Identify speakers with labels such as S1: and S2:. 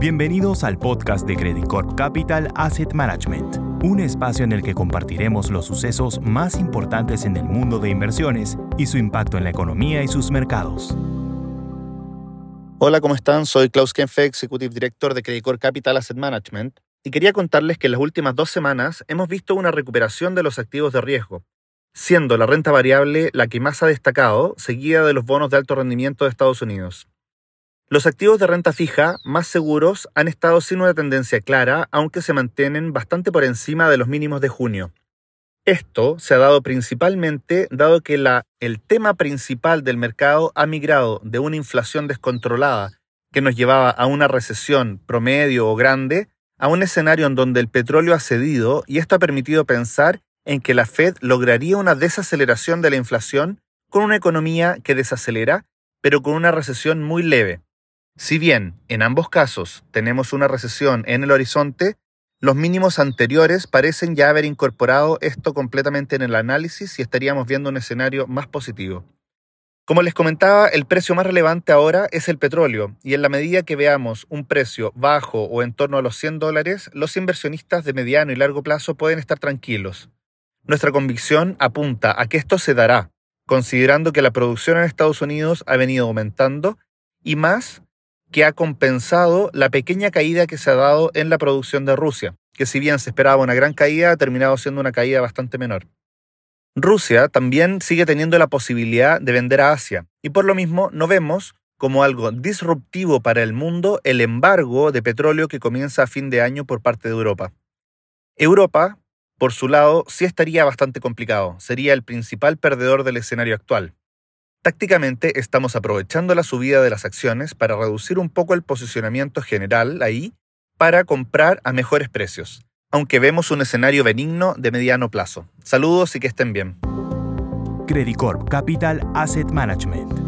S1: Bienvenidos al podcast de Credit Corp Capital Asset Management, un espacio en el que compartiremos los sucesos más importantes en el mundo de inversiones y su impacto en la economía y sus mercados.
S2: Hola, ¿cómo están? Soy Klaus Kenfe, Executive Director de Credit Corp Capital Asset Management, y quería contarles que en las últimas dos semanas hemos visto una recuperación de los activos de riesgo, siendo la renta variable la que más ha destacado, seguida de los bonos de alto rendimiento de Estados Unidos. Los activos de renta fija más seguros han estado sin una tendencia clara, aunque se mantienen bastante por encima de los mínimos de junio. Esto se ha dado principalmente dado que la, el tema principal del mercado ha migrado de una inflación descontrolada que nos llevaba a una recesión promedio o grande a un escenario en donde el petróleo ha cedido y esto ha permitido pensar en que la Fed lograría una desaceleración de la inflación con una economía que desacelera, pero con una recesión muy leve. Si bien en ambos casos tenemos una recesión en el horizonte, los mínimos anteriores parecen ya haber incorporado esto completamente en el análisis y estaríamos viendo un escenario más positivo. Como les comentaba, el precio más relevante ahora es el petróleo y en la medida que veamos un precio bajo o en torno a los 100 dólares, los inversionistas de mediano y largo plazo pueden estar tranquilos. Nuestra convicción apunta a que esto se dará, considerando que la producción en Estados Unidos ha venido aumentando y más que ha compensado la pequeña caída que se ha dado en la producción de Rusia, que si bien se esperaba una gran caída, ha terminado siendo una caída bastante menor. Rusia también sigue teniendo la posibilidad de vender a Asia, y por lo mismo no vemos como algo disruptivo para el mundo el embargo de petróleo que comienza a fin de año por parte de Europa. Europa, por su lado, sí estaría bastante complicado, sería el principal perdedor del escenario actual. Tácticamente estamos aprovechando la subida de las acciones para reducir un poco el posicionamiento general ahí para comprar a mejores precios, aunque vemos un escenario benigno de mediano plazo. Saludos y que estén bien.
S1: Credit Corp Capital Asset Management